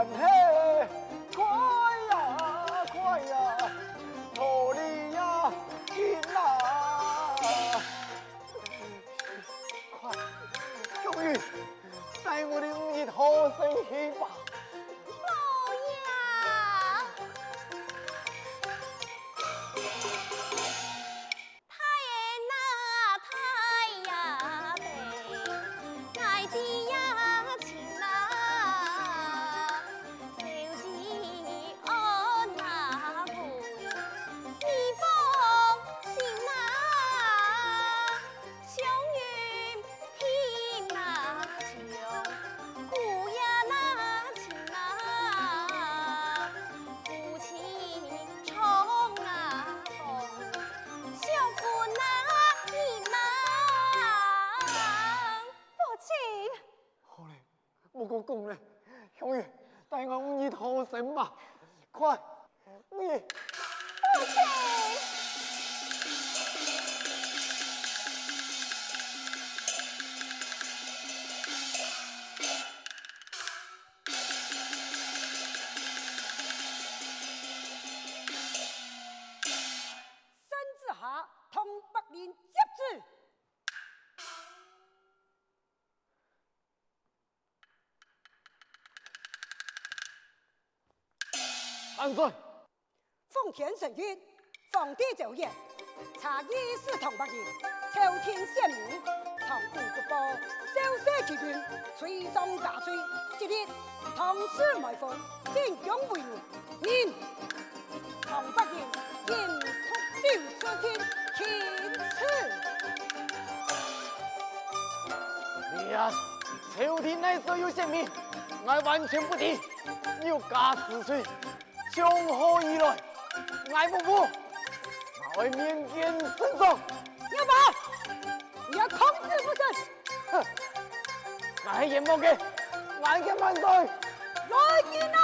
关系，快呀快呀，努力呀紧啊！快，终于在我的五日好生去奉天承运，皇帝诏言：查议是同北人，朝廷显明，从五不报，周社其军，随上大罪，今日同时埋伏，进攻为奴。命同北人引突进出京，钦此。你呀，朝廷内所有显明，我完全不敌，有假死罪。从何而来？爱不服，我会面见圣上。要把，你要控制不成？哼，爱也莫给，爱给万岁。来人啊！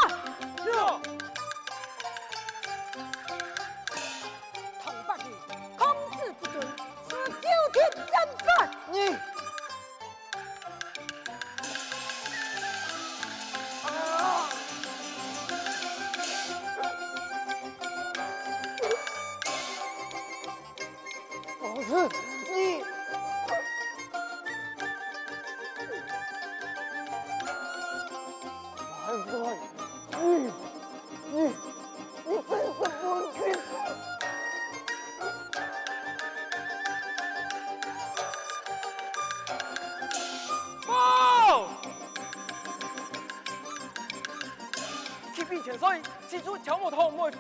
此处乔木堂为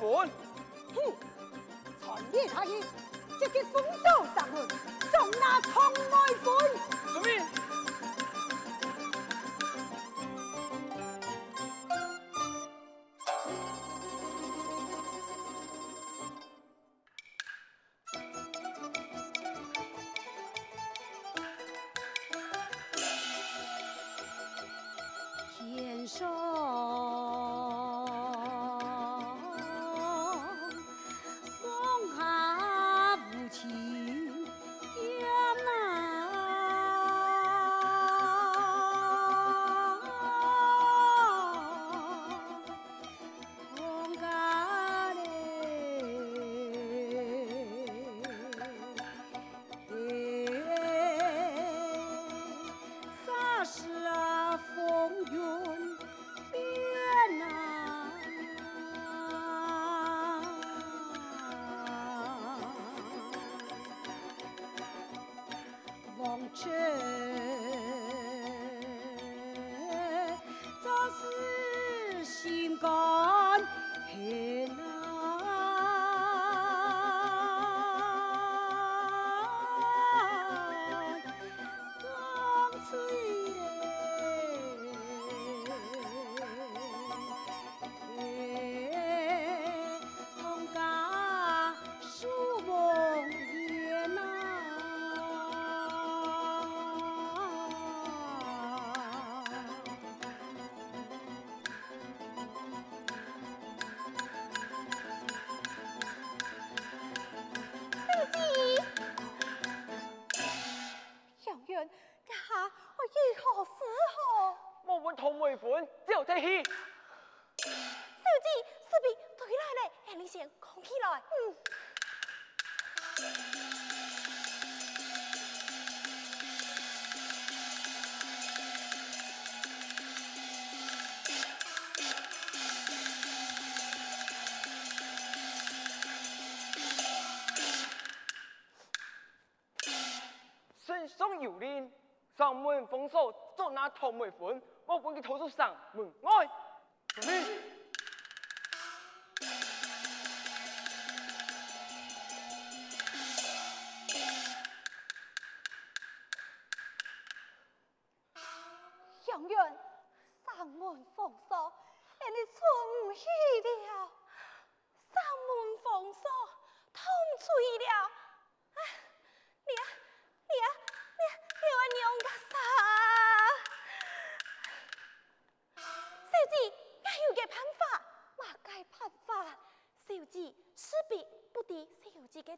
上有令，上门封锁，捉拿唐梅粉，我本佢投诉上门外。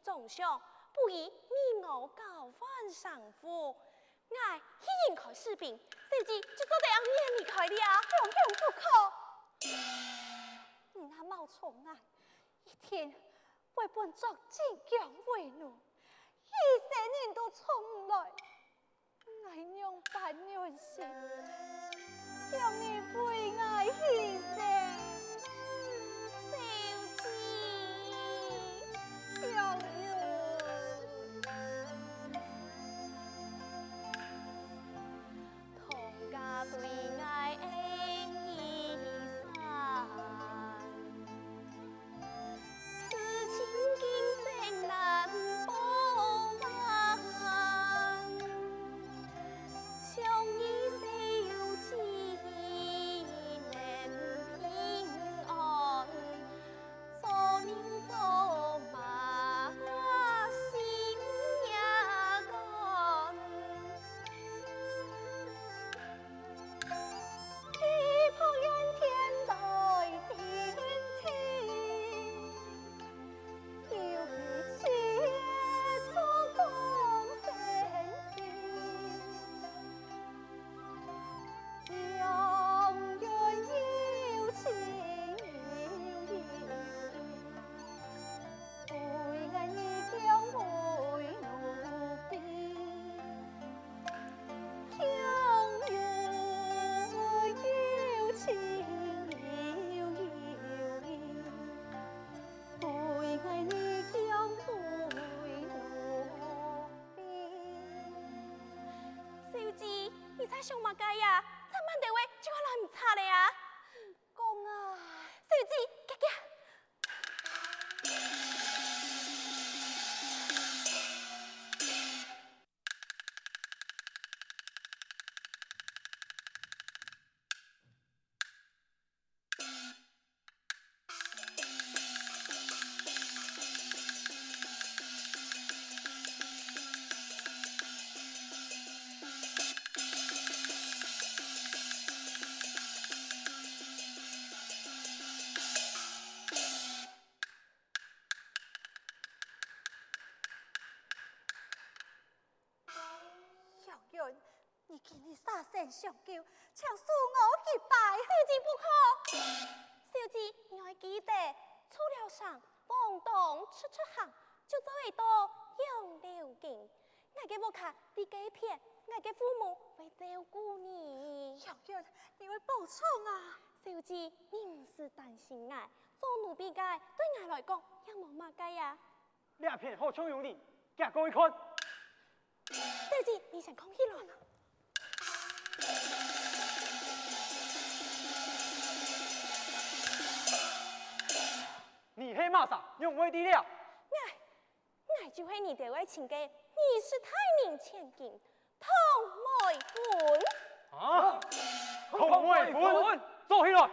小姐嘅重伤，不宜你我交换上夫。我一应开士兵，甚至就做得要免离开了，永远不可。你那冒充啊，一天为本作晋江为奴。一生人都从来爱娘伴娘心，想你为爱牺牲，姐，杨日杀身相救，请恕我一拜。小姐不可，小姐你要记得，出了山，往东出出行，就走一道杨柳径。我嘅屋卡你几片，我嘅父母会照顾你。杨元，你会保重啊！小姐，你唔是担心我，做奴婢嘅对我来讲也冇乜计呀。两片好枪用的，夹过一看。小姐，你想空起来。你黑马上用为敌了。我，我就系你对我亲家，你是太明千金，唐梅粉。啊！唐梅粉，坐起来。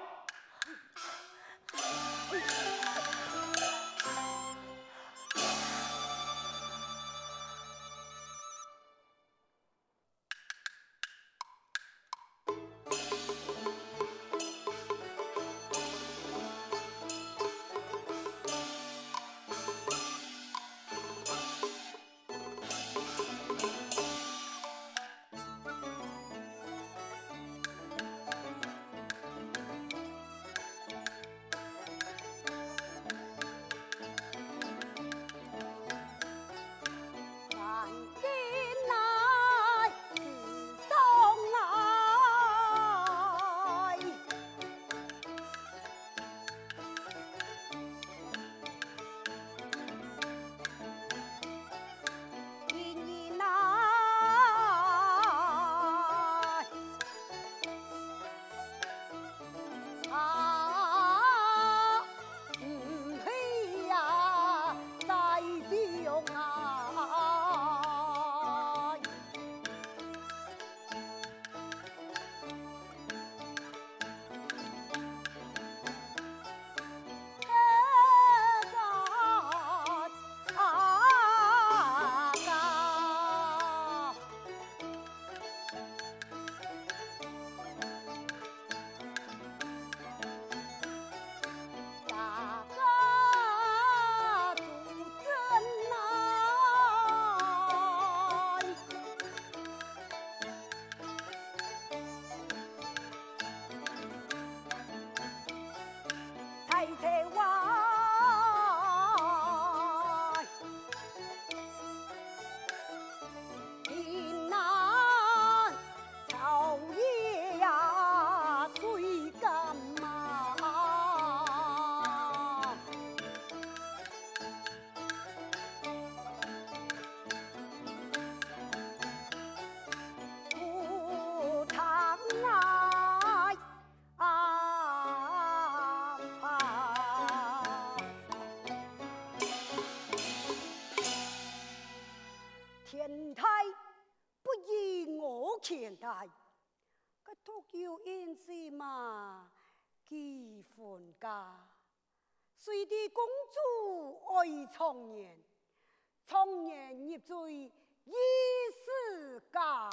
随地公主爱长年，长年入赘一世干。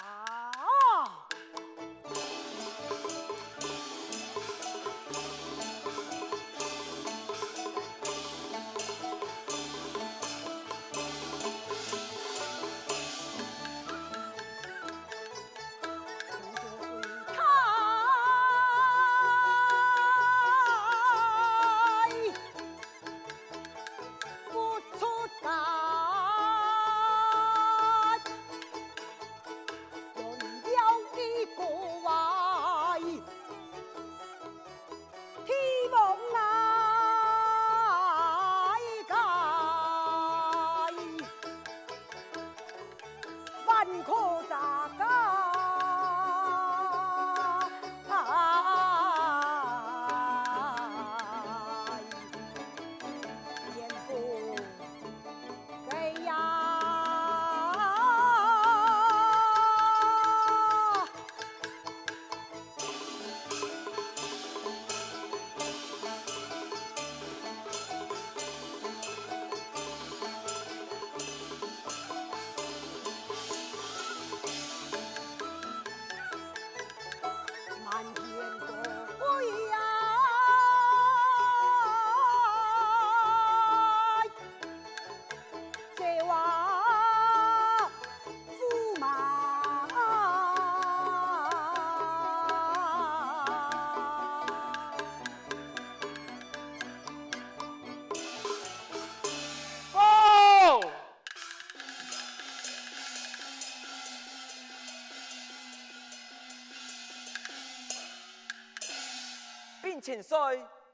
千岁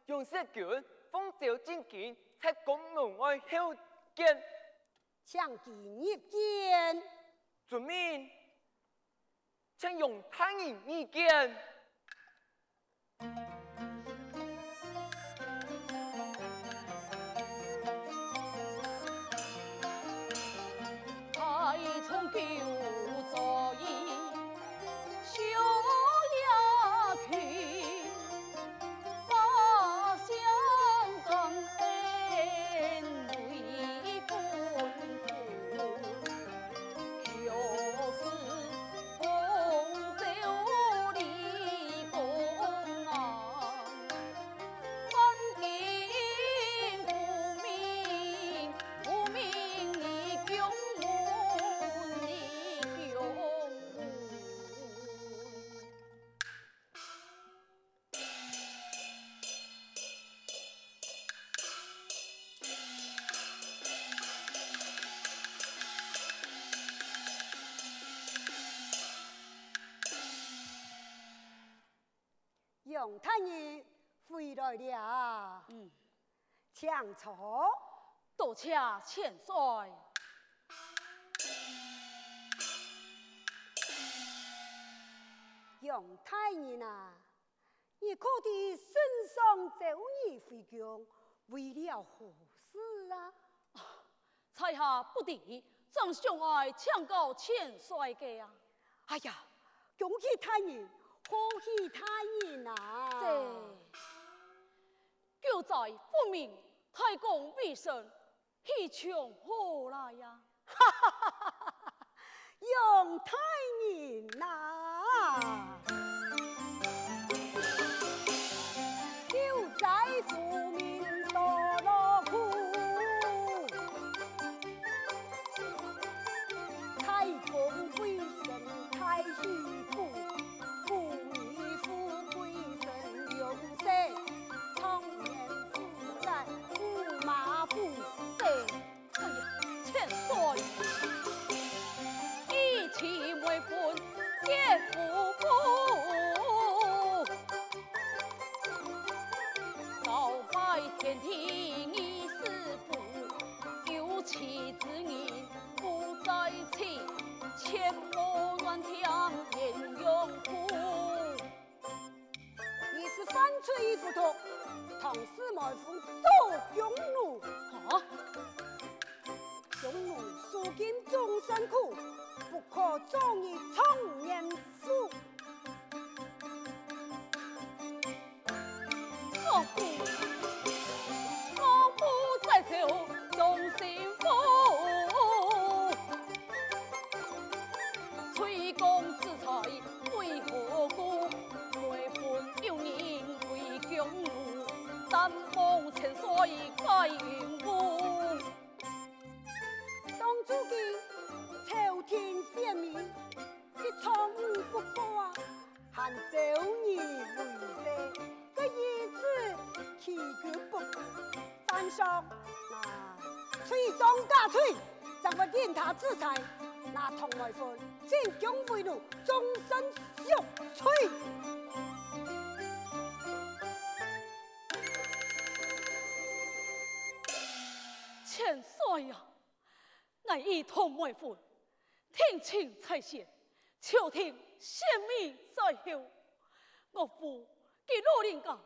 用石卷封诏进京，在宫门外候见，抢吉入见。遵命，请用太人意见。杨太爷回来了，嗯，请坐，多谢千岁。杨太爷呐，你可的身上走你回宫，为了何事啊？在下不敌，正想爱请告千岁家啊！哎呀，恭喜太爷！恭喜太爷啊！这就在复命太公必胜，喜庆何来呀？哈哈哈哈哈！用太爷呐！怎么令他制裁？那同为分，进京为奴，终身受罪。千岁呀，我一同为分，听请差遣，朝廷献命在后，我父给老人家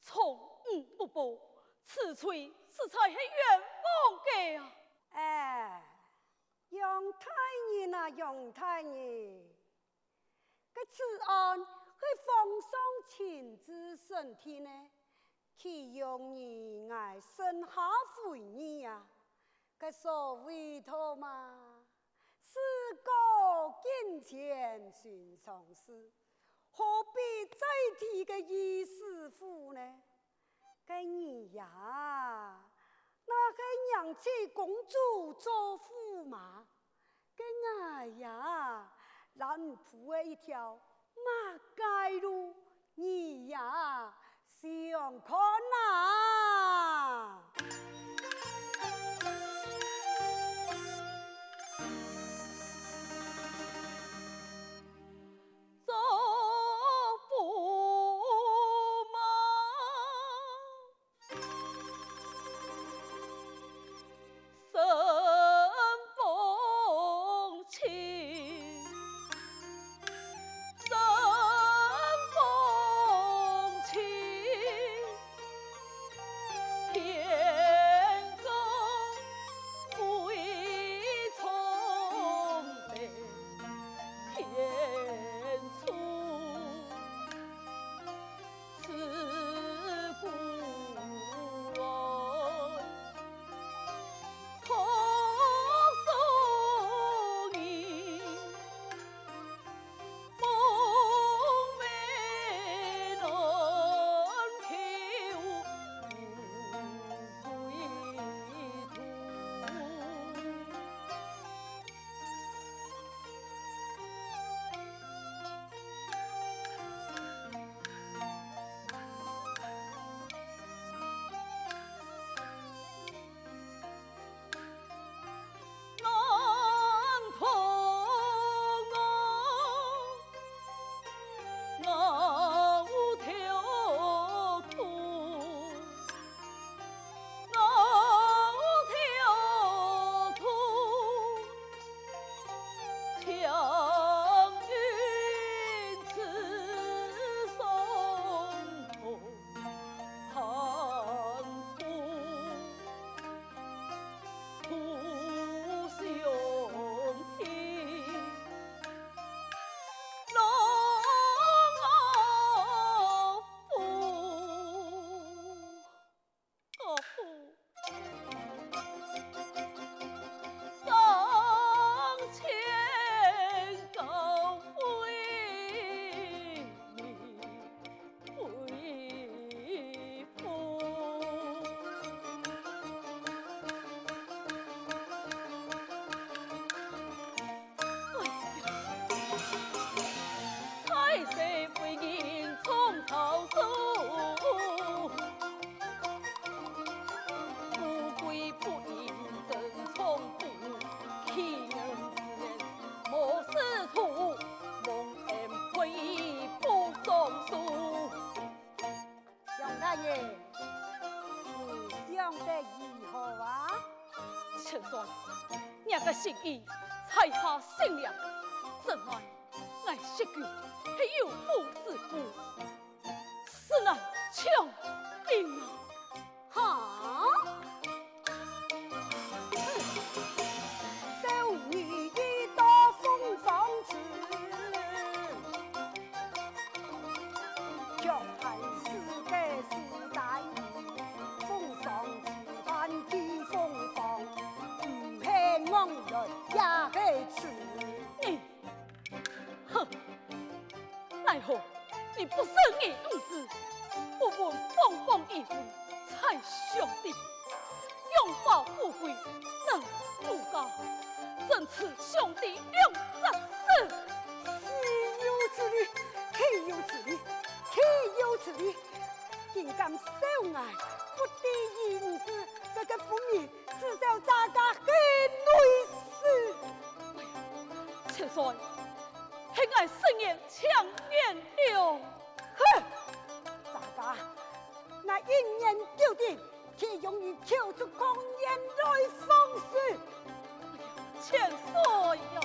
从无不报，此罪是在是冤枉的啊！哎。杨太爷啊，杨太爷，这此案是皇上亲自审听呢，岂容你爱生下悔意呀？这所谓的嘛，事过境迁寻常事，何必再提个御史府呢？这你呀。那个娘亲公主做驸马，跟哎呀，蓝铺的一条马街路，你呀想看哪？个心意，才下心良，怎奈爱惜君，系有妇帅，偏爱圣人强颜了。呵，咋个？那一年九定，岂容易跳出光言来放肆？欠岁哟、